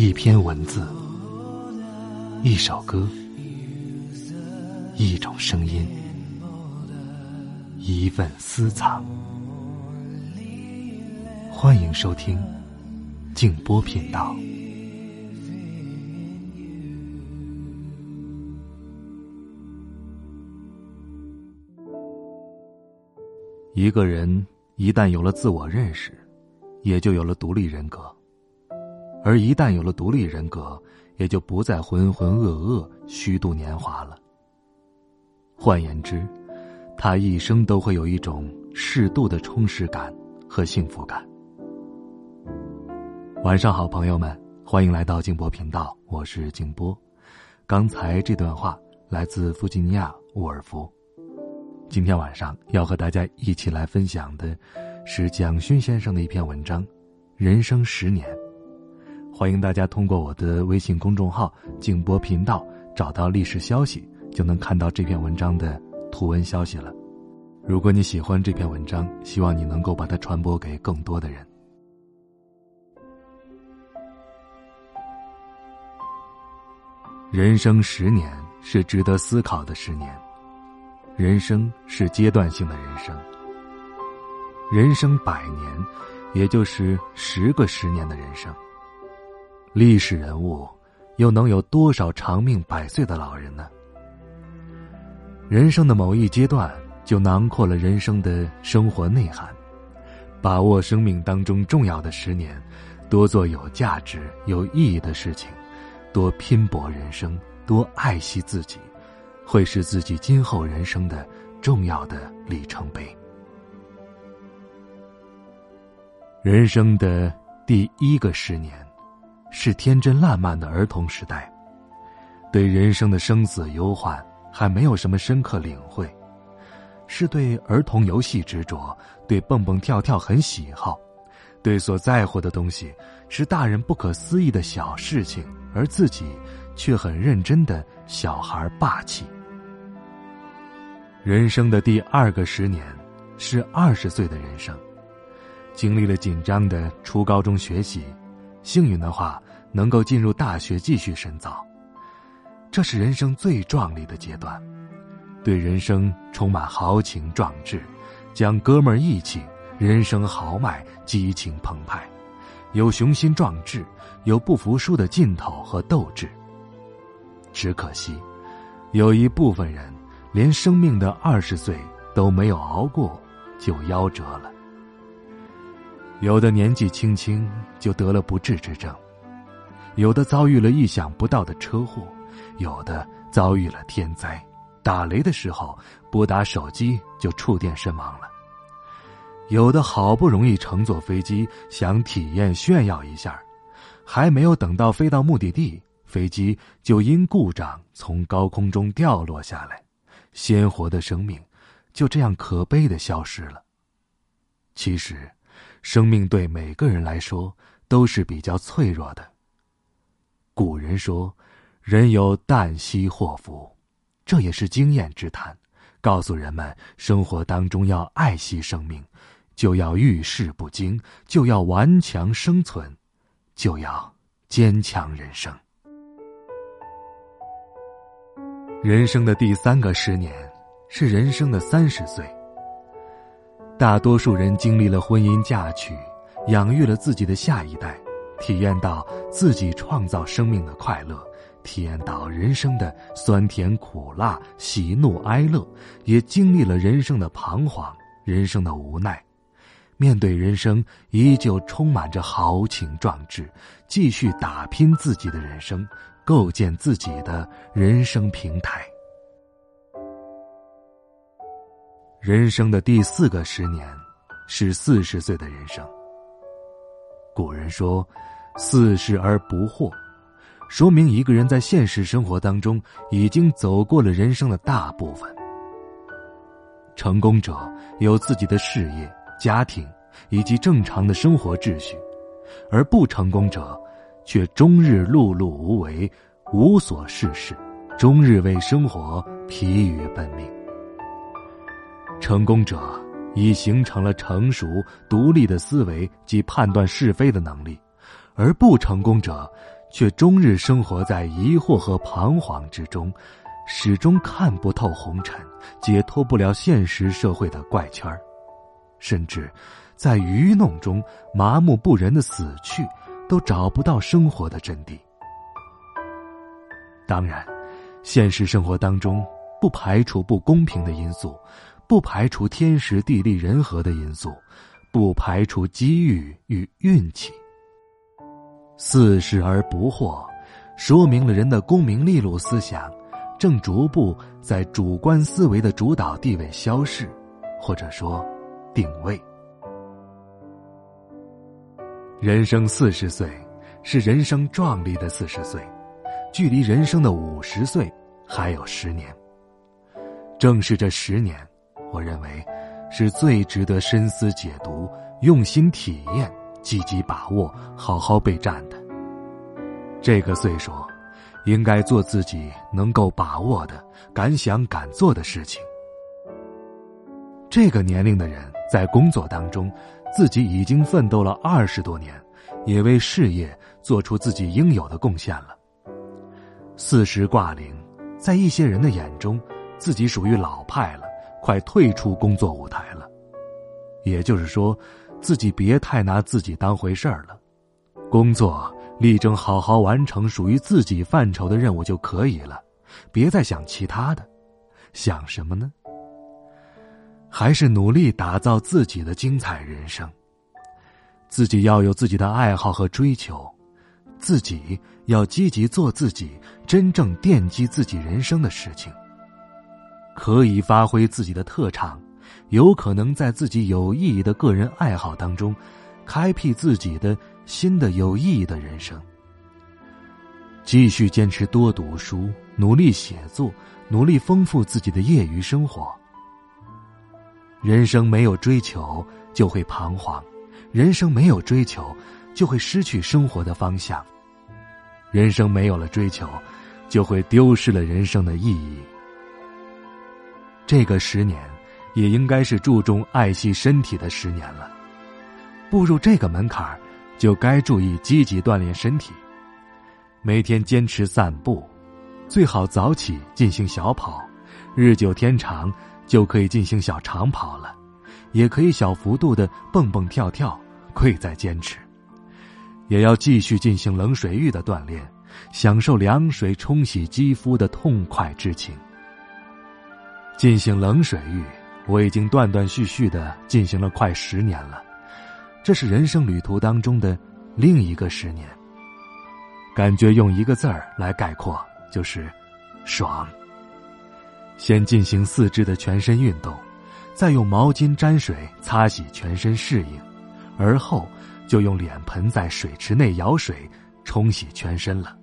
一篇文字，一首歌，一种声音，一份私藏。欢迎收听静波频道。一个人一旦有了自我认识，也就有了独立人格。而一旦有了独立人格，也就不再浑浑噩噩、虚度年华了。换言之，他一生都会有一种适度的充实感和幸福感。晚上好，朋友们，欢迎来到静波频道，我是静波。刚才这段话来自弗吉尼亚·沃尔夫。今天晚上要和大家一起来分享的，是蒋勋先生的一篇文章《人生十年》。欢迎大家通过我的微信公众号“静波频道”找到历史消息，就能看到这篇文章的图文消息了。如果你喜欢这篇文章，希望你能够把它传播给更多的人。人生十年是值得思考的十年，人生是阶段性的人生。人生百年，也就是十个十年的人生。历史人物，又能有多少长命百岁的老人呢？人生的某一阶段，就囊括了人生的生活内涵。把握生命当中重要的十年，多做有价值、有意义的事情，多拼搏人生，多爱惜自己，会是自己今后人生的重要的里程碑。人生的第一个十年。是天真烂漫的儿童时代，对人生的生死忧患还没有什么深刻领会，是对儿童游戏执着，对蹦蹦跳跳很喜好，对所在乎的东西是大人不可思议的小事情，而自己却很认真的小孩霸气。人生的第二个十年，是二十岁的人生，经历了紧张的初高中学习。幸运的话，能够进入大学继续深造，这是人生最壮丽的阶段，对人生充满豪情壮志，讲哥们儿义气，人生豪迈，激情澎湃，有雄心壮志，有不服输的劲头和斗志。只可惜，有一部分人连生命的二十岁都没有熬过，就夭折了。有的年纪轻轻就得了不治之症，有的遭遇了意想不到的车祸，有的遭遇了天灾，打雷的时候拨打手机就触电身亡了。有的好不容易乘坐飞机想体验炫耀一下，还没有等到飞到目的地，飞机就因故障从高空中掉落下来，鲜活的生命就这样可悲的消失了。其实。生命对每个人来说都是比较脆弱的。古人说：“人有旦夕祸福”，这也是经验之谈，告诉人们生活当中要爱惜生命，就要遇事不惊，就要顽强生存，就要坚强人生。人生的第三个十年，是人生的三十岁。大多数人经历了婚姻嫁娶，养育了自己的下一代，体验到自己创造生命的快乐，体验到人生的酸甜苦辣、喜怒哀乐，也经历了人生的彷徨、人生的无奈。面对人生，依旧充满着豪情壮志，继续打拼自己的人生，构建自己的人生平台。人生的第四个十年，是四十岁的人生。古人说：“四十而不惑”，说明一个人在现实生活当中已经走过了人生的大部分。成功者有自己的事业、家庭以及正常的生活秩序，而不成功者却终日碌碌无为、无所事事，终日为生活疲于奔命。成功者已形成了成熟独立的思维及判断是非的能力，而不成功者却终日生活在疑惑和彷徨之中，始终看不透红尘，解脱不了现实社会的怪圈儿，甚至在愚弄中麻木不仁的死去，都找不到生活的真谛。当然，现实生活当中不排除不公平的因素，不排除天时地利人和的因素，不排除机遇与运气。四十而不惑，说明了人的功名利禄思想正逐步在主观思维的主导地位消逝，或者说定位。人生四十岁，是人生壮丽的四十岁，距离人生的五十岁还有十年。正是这十年，我认为是最值得深思解读、用心体验。积极把握，好好备战的。这个岁数，应该做自己能够把握的、敢想敢做的事情。这个年龄的人在工作当中，自己已经奋斗了二十多年，也为事业做出自己应有的贡献了。四十挂零，在一些人的眼中，自己属于老派了，快退出工作舞台了。也就是说。自己别太拿自己当回事儿了，工作力争好好完成属于自己范畴的任务就可以了，别再想其他的，想什么呢？还是努力打造自己的精彩人生。自己要有自己的爱好和追求，自己要积极做自己真正奠基自己人生的事情，可以发挥自己的特长。有可能在自己有意义的个人爱好当中，开辟自己的新的有意义的人生。继续坚持多读书，努力写作，努力丰富自己的业余生活。人生没有追求就会彷徨，人生没有追求就会失去生活的方向，人生没有了追求，就会丢失了人生的意义。这个十年。也应该是注重爱惜身体的十年了。步入这个门槛就该注意积极锻炼身体，每天坚持散步，最好早起进行小跑，日久天长就可以进行小长跑了，也可以小幅度的蹦蹦跳跳，贵在坚持。也要继续进行冷水浴的锻炼，享受凉水冲洗肌肤的痛快之情。进行冷水浴。我已经断断续续的进行了快十年了，这是人生旅途当中的另一个十年。感觉用一个字儿来概括，就是爽。先进行四肢的全身运动，再用毛巾沾水擦洗全身适应，而后就用脸盆在水池内舀水冲洗全身了。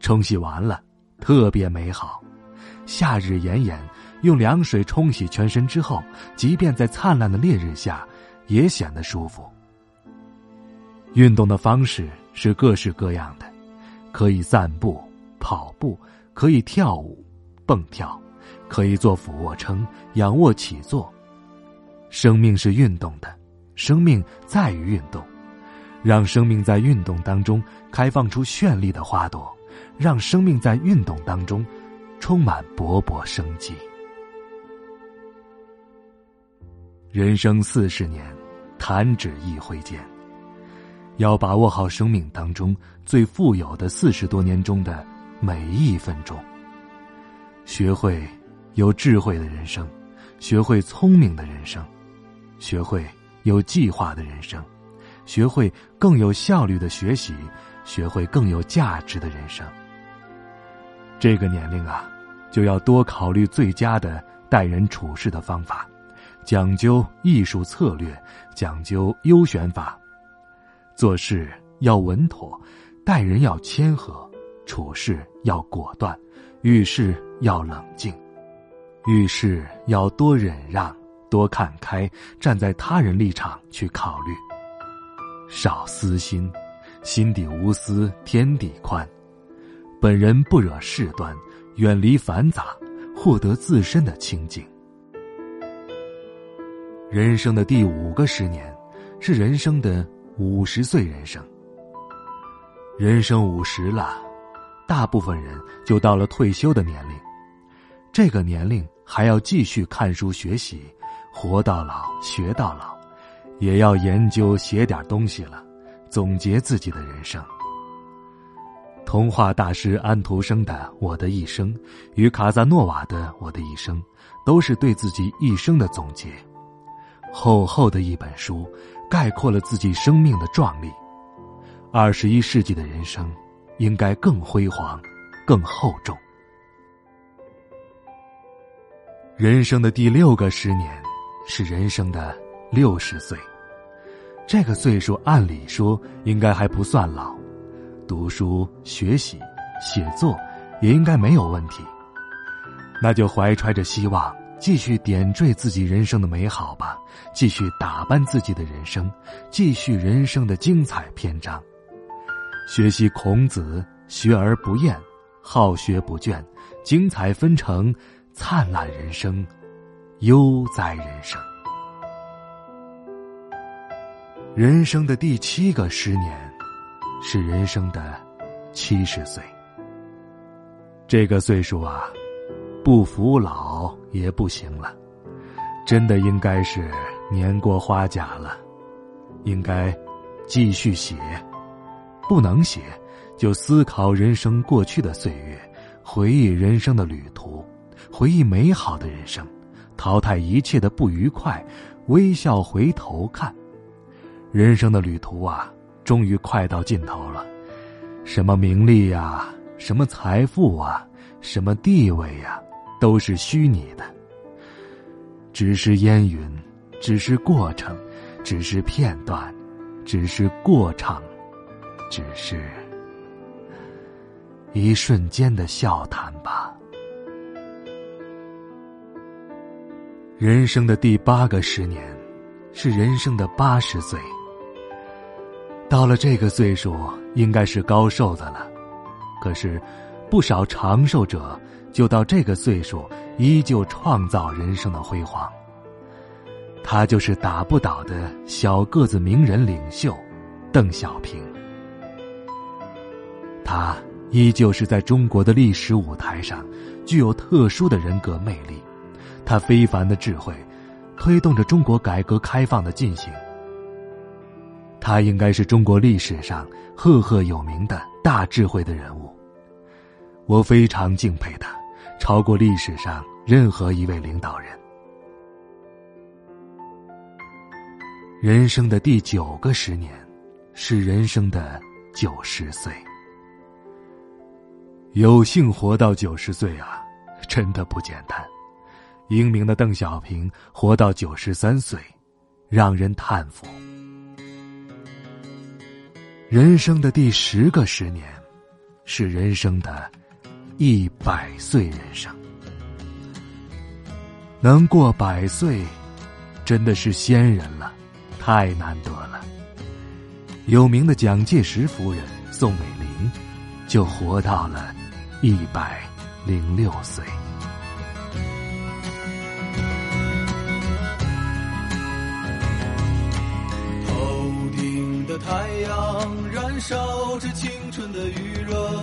冲洗完了，特别美好。夏日炎炎。用凉水冲洗全身之后，即便在灿烂的烈日下，也显得舒服。运动的方式是各式各样的，可以散步、跑步，可以跳舞、蹦跳，可以做俯卧撑、仰卧起坐。生命是运动的，生命在于运动，让生命在运动当中开放出绚丽的花朵，让生命在运动当中充满勃勃生机。人生四十年，弹指一挥间。要把握好生命当中最富有的四十多年中的每一分钟。学会有智慧的人生，学会聪明的人生，学会有计划的人生，学会更有效率的学习，学会更有价值的人生。这个年龄啊，就要多考虑最佳的待人处事的方法。讲究艺术策略，讲究优选法，做事要稳妥，待人要谦和，处事要果断，遇事要冷静，遇事要多忍让，多看开，站在他人立场去考虑，少私心，心底无私天地宽，本人不惹事端，远离繁杂，获得自身的清净。人生的第五个十年，是人生的五十岁人生。人生五十了，大部分人就到了退休的年龄，这个年龄还要继续看书学习，活到老学到老，也要研究写点东西了，总结自己的人生。童话大师安徒生的《我的一生》与卡萨诺瓦的《我的一生》，都是对自己一生的总结。厚厚的一本书，概括了自己生命的壮丽。二十一世纪的人生，应该更辉煌，更厚重。人生的第六个十年，是人生的六十岁。这个岁数，按理说应该还不算老。读书、学习、写作，也应该没有问题。那就怀揣着希望，继续点缀自己人生的美好吧，继续打扮自己的人生，继续人生的精彩篇章。学习孔子，学而不厌，好学不倦，精彩纷呈，灿烂人生，悠哉人生。人生的第七个十年。是人生的七十岁，这个岁数啊，不服老也不行了，真的应该是年过花甲了，应该继续写，不能写就思考人生过去的岁月，回忆人生的旅途，回忆美好的人生，淘汰一切的不愉快，微笑回头看，人生的旅途啊。终于快到尽头了，什么名利呀，什么财富啊，什么地位呀，都是虚拟的，只是烟云，只是过程，只是片段，只是过程，只是一瞬间的笑谈吧。人生的第八个十年，是人生的八十岁。到了这个岁数，应该是高寿的了。可是，不少长寿者就到这个岁数，依旧创造人生的辉煌。他就是打不倒的小个子名人领袖，邓小平。他依旧是在中国的历史舞台上，具有特殊的人格魅力。他非凡的智慧，推动着中国改革开放的进行。他应该是中国历史上赫赫有名的大智慧的人物，我非常敬佩他，超过历史上任何一位领导人。人生的第九个十年，是人生的九十岁。有幸活到九十岁啊，真的不简单。英明的邓小平活到九十三岁，让人叹服。人生的第十个十年，是人生的一百岁人生。能过百岁，真的是仙人了，太难得了。有名的蒋介石夫人宋美龄，就活到了一百零六岁。头顶的太阳燃烧着青春的余热，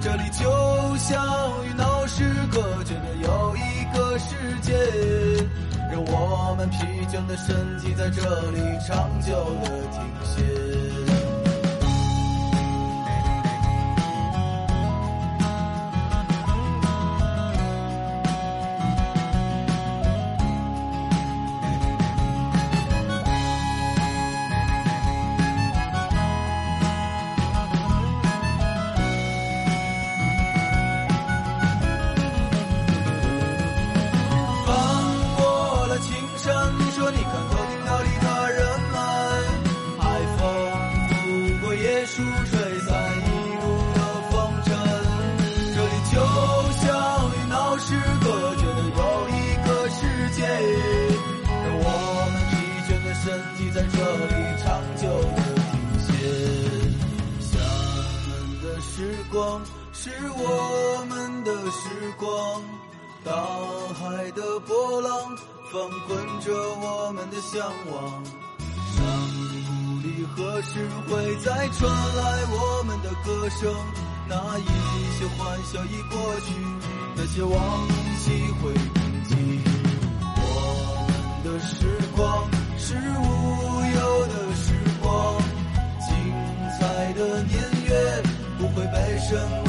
这里就像与闹市隔绝的又一个世界，让我们疲倦的身体在这里长久的停歇。光，是我们的时光。大海的波浪翻滚着我们的向往，山谷里何时会再传来我们的歌声？那一些欢笑已过去，那些往昔会铭记。我们的时光是无时